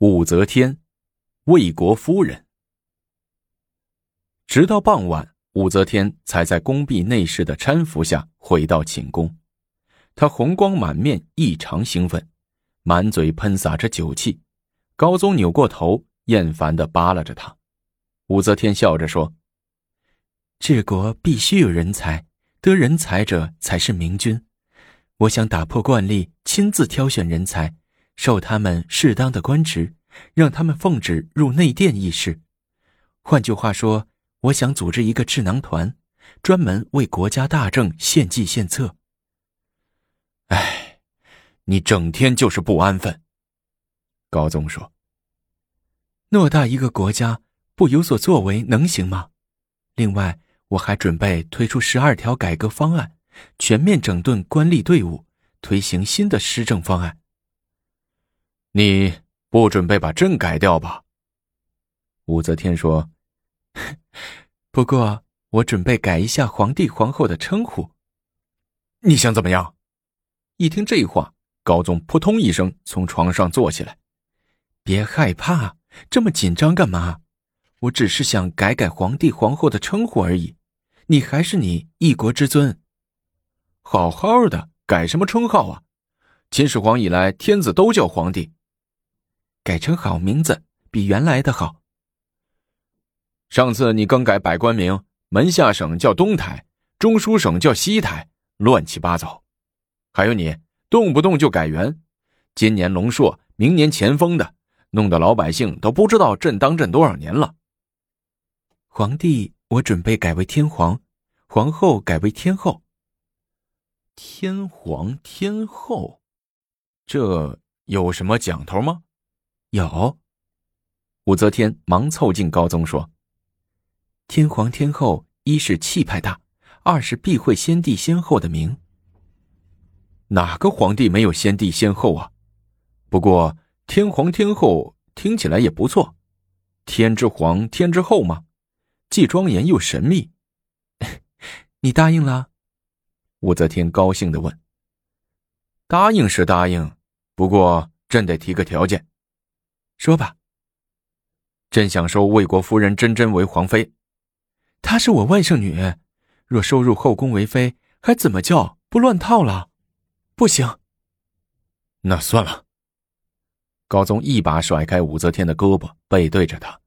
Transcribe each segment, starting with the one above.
武则天，魏国夫人。直到傍晚，武则天才在宫婢内侍的搀扶下回到寝宫。她红光满面，异常兴奋，满嘴喷洒着酒气。高宗扭过头，厌烦的扒拉着她。武则天笑着说：“治国必须有人才，得人才者才是明君。我想打破惯例，亲自挑选人才。”授他们适当的官职，让他们奉旨入内殿议事。换句话说，我想组织一个智囊团，专门为国家大政献计献策。哎，你整天就是不安分。高宗说：“偌大一个国家，不有所作为能行吗？另外，我还准备推出十二条改革方案，全面整顿官吏队伍，推行新的施政方案。”你不准备把朕改掉吧？武则天说：“不过我准备改一下皇帝皇后的称呼。”你想怎么样？一听这话，高宗扑通一声从床上坐起来。别害怕，这么紧张干嘛？我只是想改改皇帝皇后的称呼而已。你还是你一国之尊。好好的，改什么称号啊？秦始皇以来，天子都叫皇帝。改成好名字，比原来的好。上次你更改百官名，门下省叫东台，中书省叫西台，乱七八糟。还有你动不动就改元，今年龙朔，明年前锋的，弄得老百姓都不知道朕当朕多少年了。皇帝，我准备改为天皇，皇后改为天后。天皇天后，这有什么讲头吗？有，武则天忙凑近高宗说：“天皇天后，一是气派大，二是必会先帝先后的名。哪个皇帝没有先帝先后啊？不过天皇天后听起来也不错，天之皇，天之后嘛，既庄严又神秘。你答应了？”武则天高兴的问：“答应是答应，不过朕得提个条件。”说吧。朕想收魏国夫人真真为皇妃，她是我外甥女，若收入后宫为妃，还怎么叫不乱套了？不行。那算了。高宗一把甩开武则天的胳膊，背对着她。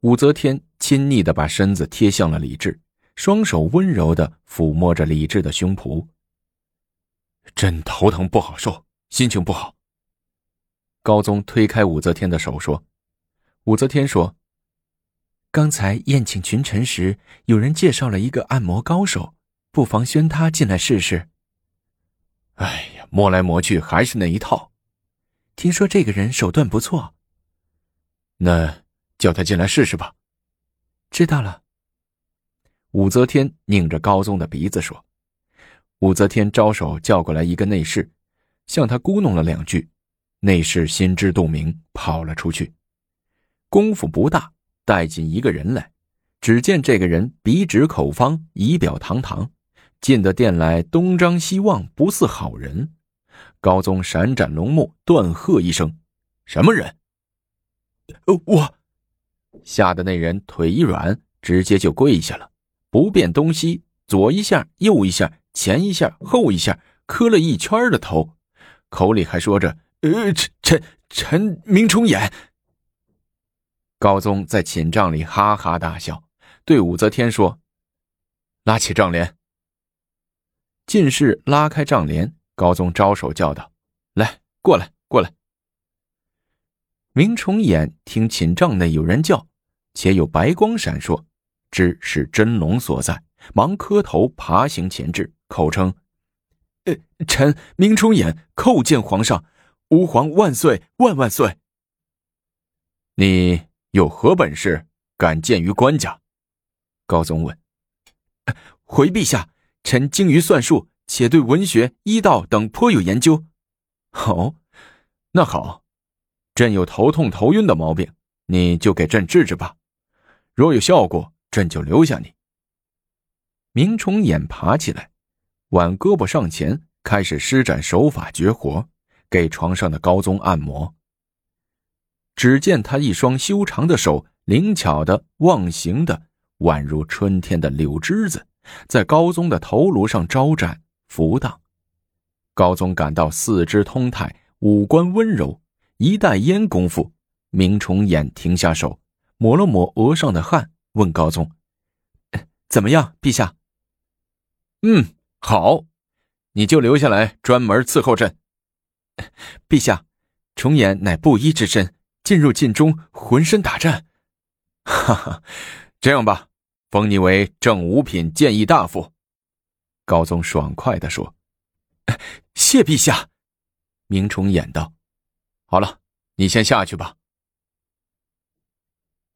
武则天亲昵的把身子贴向了李治，双手温柔的抚摸着李治的胸脯。朕头疼不好受，心情不好。高宗推开武则天的手说：“武则天说，刚才宴请群臣时，有人介绍了一个按摩高手，不妨宣他进来试试。”哎呀，摸来摸去还是那一套。听说这个人手段不错，那叫他进来试试吧。知道了。武则天拧着高宗的鼻子说：“武则天招手叫过来一个内侍，向他咕哝了两句。”内侍心知肚明，跑了出去。功夫不大，带进一个人来。只见这个人鼻直口方，仪表堂堂，进的殿来东张西望，不似好人。高宗闪展龙目，断喝一声：“什么人？”我吓得那人腿一软，直接就跪下了，不辨东西，左一下，右一下，前一下，后一下，磕了一圈的头，口里还说着。呃，臣臣臣明崇俨。高宗在寝帐里哈哈大笑，对武则天说：“拉起帐帘。”进士拉开帐帘，高宗招手叫道：“来，过来，过来。”明崇俨听寝帐内有人叫，且有白光闪烁，知是真龙所在，忙磕头爬行前至，口称：“呃，臣明崇俨叩见皇上。”吾皇万岁万万岁！你有何本事，敢见于官家？高宗问。回陛下，臣精于算术，且对文学、医道等颇有研究。哦，那好，朕有头痛头晕的毛病，你就给朕治治吧。若有效果，朕就留下你。明崇俨爬起来，挽胳膊上前，开始施展手法绝活。给床上的高宗按摩，只见他一双修长的手，灵巧的、忘形的，宛如春天的柳枝子，在高宗的头颅上招展浮荡。高宗感到四肢通泰，五官温柔。一袋烟功夫，明崇俨停下手，抹了抹额上的汗，问高宗：“怎么样，陛下？”“嗯，好，你就留下来专门伺候朕。”“陛下，重演乃布衣之身，进入禁中，浑身打颤。”“哈哈，这样吧，封你为正五品谏议大夫。”高宗爽快地说。“谢陛下。”明崇俨道。好了，你先下去吧。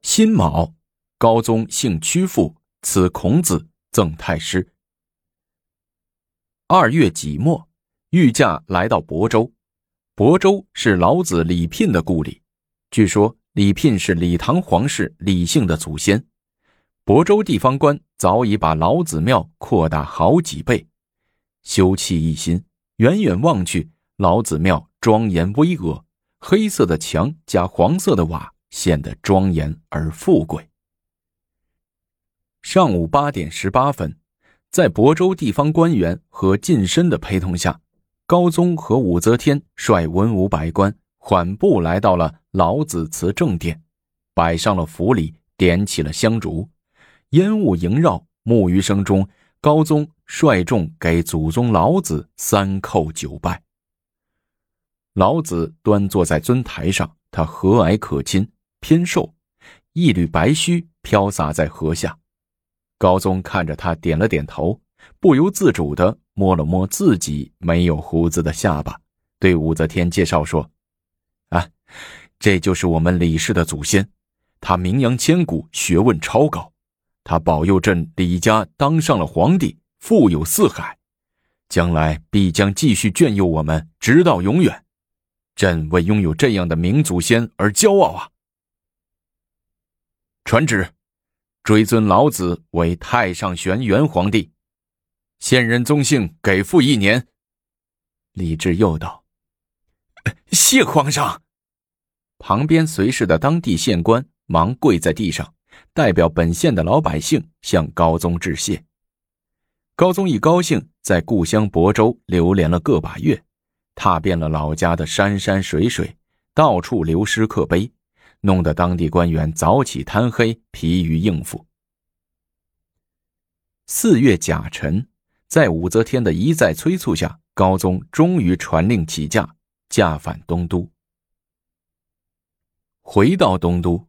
辛卯，高宗姓屈父，赐孔子，赠太师。二月己末，御驾来到亳州。亳州是老子李聘的故里，据说李聘是李唐皇室李姓的祖先。亳州地方官早已把老子庙扩大好几倍，修葺一新，远远望去，老子庙庄严巍峨。黑色的墙加黄色的瓦，显得庄严而富贵。上午八点十八分，在亳州地方官员和近身的陪同下，高宗和武则天率文武百官缓步来到了老子祠正殿，摆上了符礼，点起了香烛，烟雾萦绕。木鱼声中，高宗率众给祖宗老子三叩九拜。老子端坐在尊台上，他和蔼可亲，偏瘦，一缕白须飘洒在河下。高宗看着他，点了点头，不由自主的摸了摸自己没有胡子的下巴，对武则天介绍说：“啊，这就是我们李氏的祖先，他名扬千古，学问超高，他保佑朕李家当上了皇帝，富有四海，将来必将继续眷佑我们，直到永远。”朕为拥有这样的明祖先而骄傲啊！传旨，追尊老子为太上玄元皇帝。现任宗姓给付一年。李治又道：“谢皇上。”旁边随侍的当地县官忙跪在地上，代表本县的老百姓向高宗致谢。高宗一高兴，在故乡亳州流连了个把月。踏遍了老家的山山水水，到处留诗刻碑，弄得当地官员早起贪黑，疲于应付。四月甲辰，在武则天的一再催促下，高宗终于传令起驾，驾返东都。回到东都，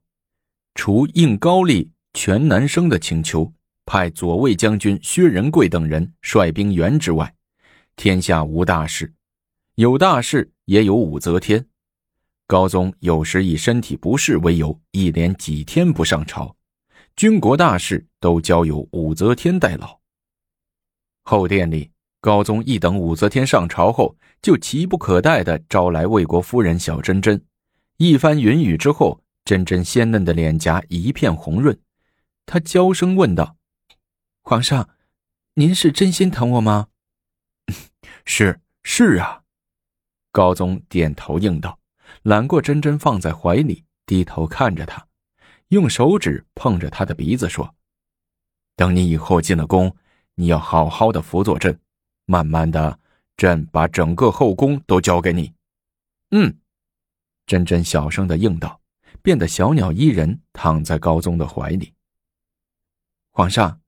除应高丽全南生的请求，派左卫将军薛仁贵等人率兵援之外，天下无大事。有大事也有武则天，高宗有时以身体不适为由，一连几天不上朝，军国大事都交由武则天代劳。后殿里，高宗一等武则天上朝后，就急不可待地招来魏国夫人小珍珍，一番云雨之后，珍珍鲜嫩的脸颊一片红润，她娇声问道：“皇上，您是真心疼我吗？”“ 是，是啊。”高宗点头应道，揽过珍珍放在怀里，低头看着她，用手指碰着她的鼻子说：“等你以后进了宫，你要好好的辅佐朕，慢慢的，朕把整个后宫都交给你。”嗯，珍珍小声的应道，变得小鸟依人，躺在高宗的怀里。皇上，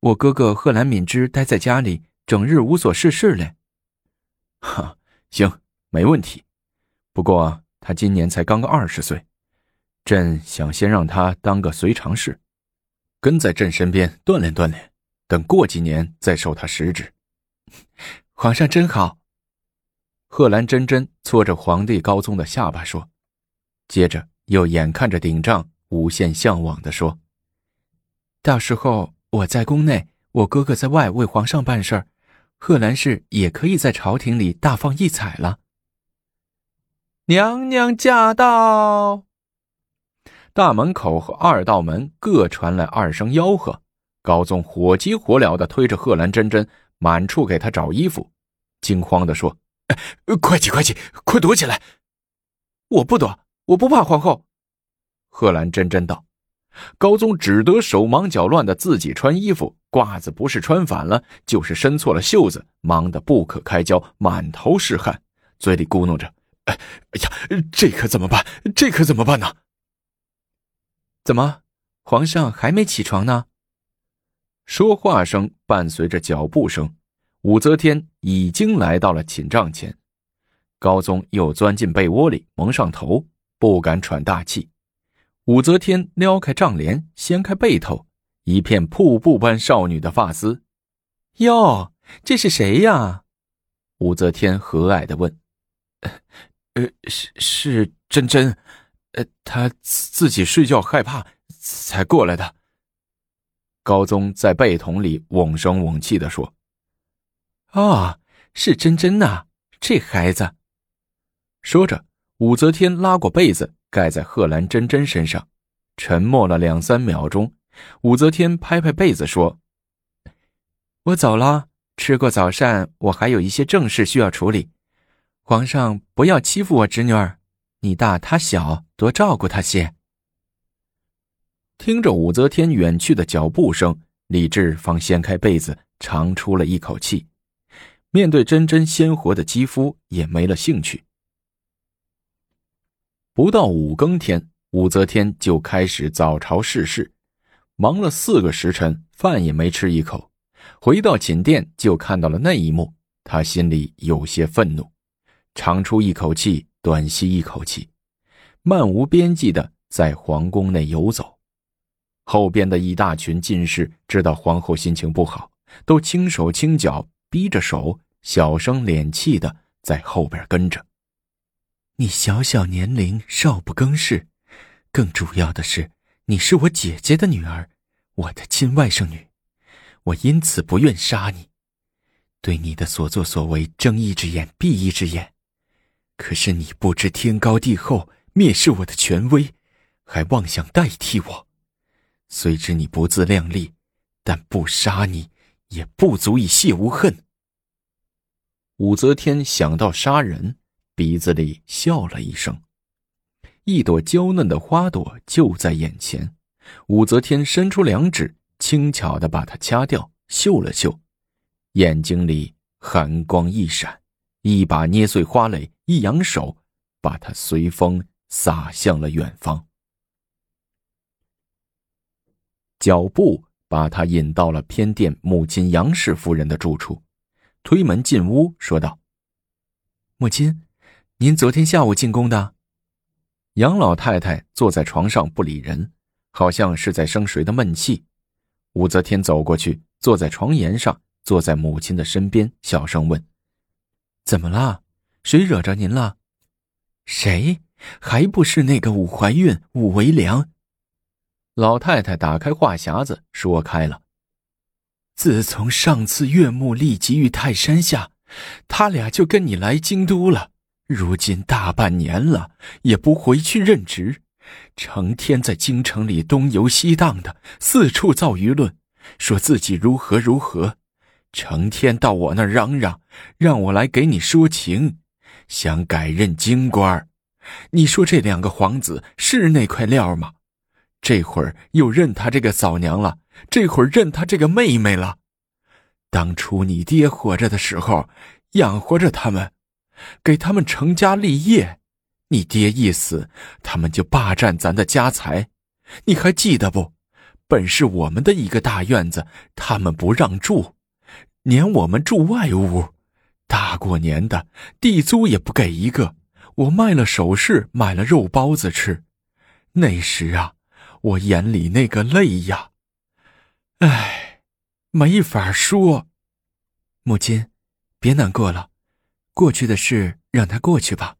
我哥哥贺兰敏之待在家里，整日无所事事嘞。哈，行。没问题，不过他今年才刚刚二十岁，朕想先让他当个随常侍，跟在朕身边锻炼锻炼，等过几年再授他实职。皇上真好。贺兰真真搓着皇帝高宗的下巴说，接着又眼看着顶帐，无限向往的说：“到时候我在宫内，我哥哥在外为皇上办事儿，贺兰氏也可以在朝廷里大放异彩了。”娘娘驾到！大门口和二道门各传来二声吆喝。高宗火急火燎的推着贺兰珍珍，满处给她找衣服，惊慌的说：“哎快起，快起，快躲起来！我不躲，我不怕皇后。”贺兰珍珍道。高宗只得手忙脚乱的自己穿衣服，褂子不是穿反了，就是伸错了袖子，忙得不可开交，满头是汗，嘴里咕哝着：“哎，哎呀，这可怎么办？这可怎么办呢？”怎么，皇上还没起床呢？说话声伴随着脚步声，武则天已经来到了寝帐前。高宗又钻进被窝里，蒙上头，不敢喘大气。武则天撩开帐帘，掀开被头，一片瀑布般少女的发丝。哟，这是谁呀？武则天和蔼的问。呃，是是真真，呃，她自己睡觉害怕，才过来的。高宗在被筒里瓮声瓮气的说：“哦，是真真呐，这孩子。”说着，武则天拉过被子。盖在贺兰珍珍身上，沉默了两三秒钟。武则天拍拍被子说：“我走了，吃过早膳，我还有一些正事需要处理。皇上不要欺负我侄女儿，你大她小，多照顾她些。”听着武则天远去的脚步声，李治方掀开被子，长出了一口气。面对真真鲜活的肌肤，也没了兴趣。不到五更天，武则天就开始早朝事事，忙了四个时辰，饭也没吃一口。回到寝殿，就看到了那一幕，她心里有些愤怒，长出一口气，短吸一口气，漫无边际的在皇宫内游走。后边的一大群进士知道皇后心情不好，都轻手轻脚，逼着手，小声敛气的在后边跟着。你小小年龄，少不更事，更主要的是，你是我姐姐的女儿，我的亲外甥女，我因此不愿杀你，对你的所作所为睁一只眼闭一只眼。可是你不知天高地厚，蔑视我的权威，还妄想代替我。虽知你不自量力，但不杀你，也不足以泄无恨。武则天想到杀人。鼻子里笑了一声，一朵娇嫩的花朵就在眼前。武则天伸出两指，轻巧的把它掐掉，嗅了嗅，眼睛里寒光一闪，一把捏碎花蕾，一扬手，把它随风撒向了远方。脚步把他引到了偏殿母亲杨氏夫人的住处，推门进屋，说道：“母亲。”您昨天下午进宫的，杨老太太坐在床上不理人，好像是在生谁的闷气。武则天走过去，坐在床沿上，坐在母亲的身边，小声问：“怎么了？谁惹着您了？谁？还不是那个武怀孕、武为良？”老太太打开话匣子，说开了：“自从上次岳母立即于泰山下，他俩就跟你来京都了。”如今大半年了，也不回去任职，成天在京城里东游西荡的，四处造舆论，说自己如何如何，成天到我那儿嚷嚷，让我来给你说情，想改任京官你说这两个皇子是那块料吗？这会儿又认他这个嫂娘了，这会儿认他这个妹妹了。当初你爹活着的时候，养活着他们。给他们成家立业，你爹一死，他们就霸占咱的家财，你还记得不？本是我们的一个大院子，他们不让住，撵我们住外屋，大过年的地租也不给一个。我卖了首饰，买了肉包子吃。那时啊，我眼里那个泪呀，唉，没法说。母亲，别难过了。过去的事让他过去吧，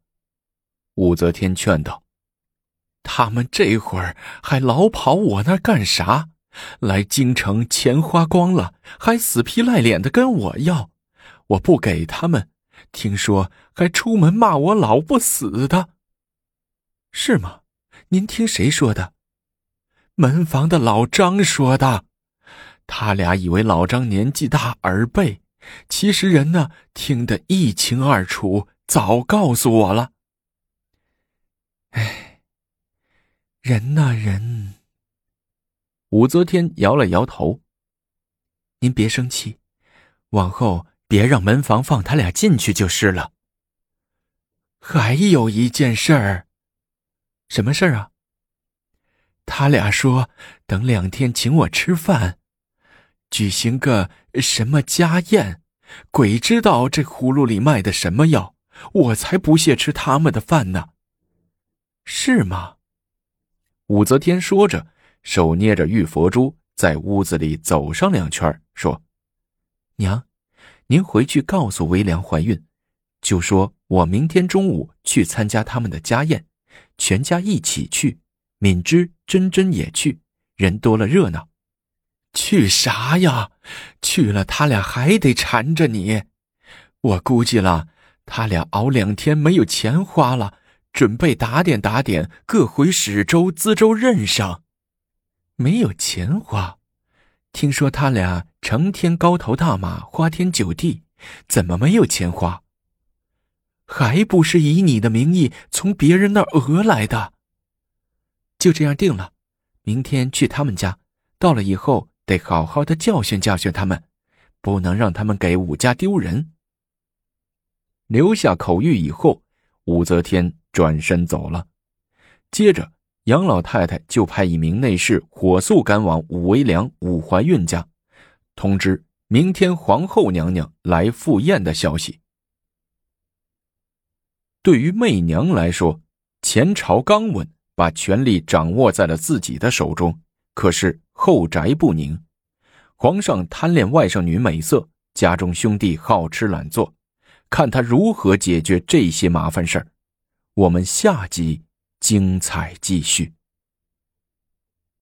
武则天劝道。他们这会儿还老跑我那儿干啥？来京城钱花光了，还死皮赖脸的跟我要，我不给他们，听说还出门骂我老不死的。是吗？您听谁说的？门房的老张说的。他俩以为老张年纪大，耳背。其实人呢，听得一清二楚，早告诉我了。哎，人呐人。武则天摇了摇头：“您别生气，往后别让门房放他俩进去就是了。还有一件事儿，什么事儿啊？他俩说等两天请我吃饭，举行个什么家宴，鬼知道这葫芦里卖的什么药，我才不屑吃他们的饭呢。是吗？”武则天说着，手捏着玉佛珠，在屋子里走上两圈，说：“娘，您回去告诉微良怀孕，就说我明天中午去参加他们的家宴，全家一起去，敏之、珍珍也去，人多了热闹。去啥呀？去了他俩还得缠着你。我估计了，他俩熬两天没有钱花了。”准备打点打点，各回始州、资州任上。没有钱花，听说他俩成天高头大马、花天酒地，怎么没有钱花？还不是以你的名义从别人那儿讹来的。就这样定了，明天去他们家，到了以后得好好的教训教训他们，不能让他们给武家丢人。留下口谕以后，武则天。转身走了，接着杨老太太就派一名内侍火速赶往武威良、武怀孕家，通知明天皇后娘娘来赴宴的消息。对于媚娘来说，前朝刚稳，把权力掌握在了自己的手中，可是后宅不宁，皇上贪恋外甥女美色，家中兄弟好吃懒做，看他如何解决这些麻烦事儿。我们下集精彩继续。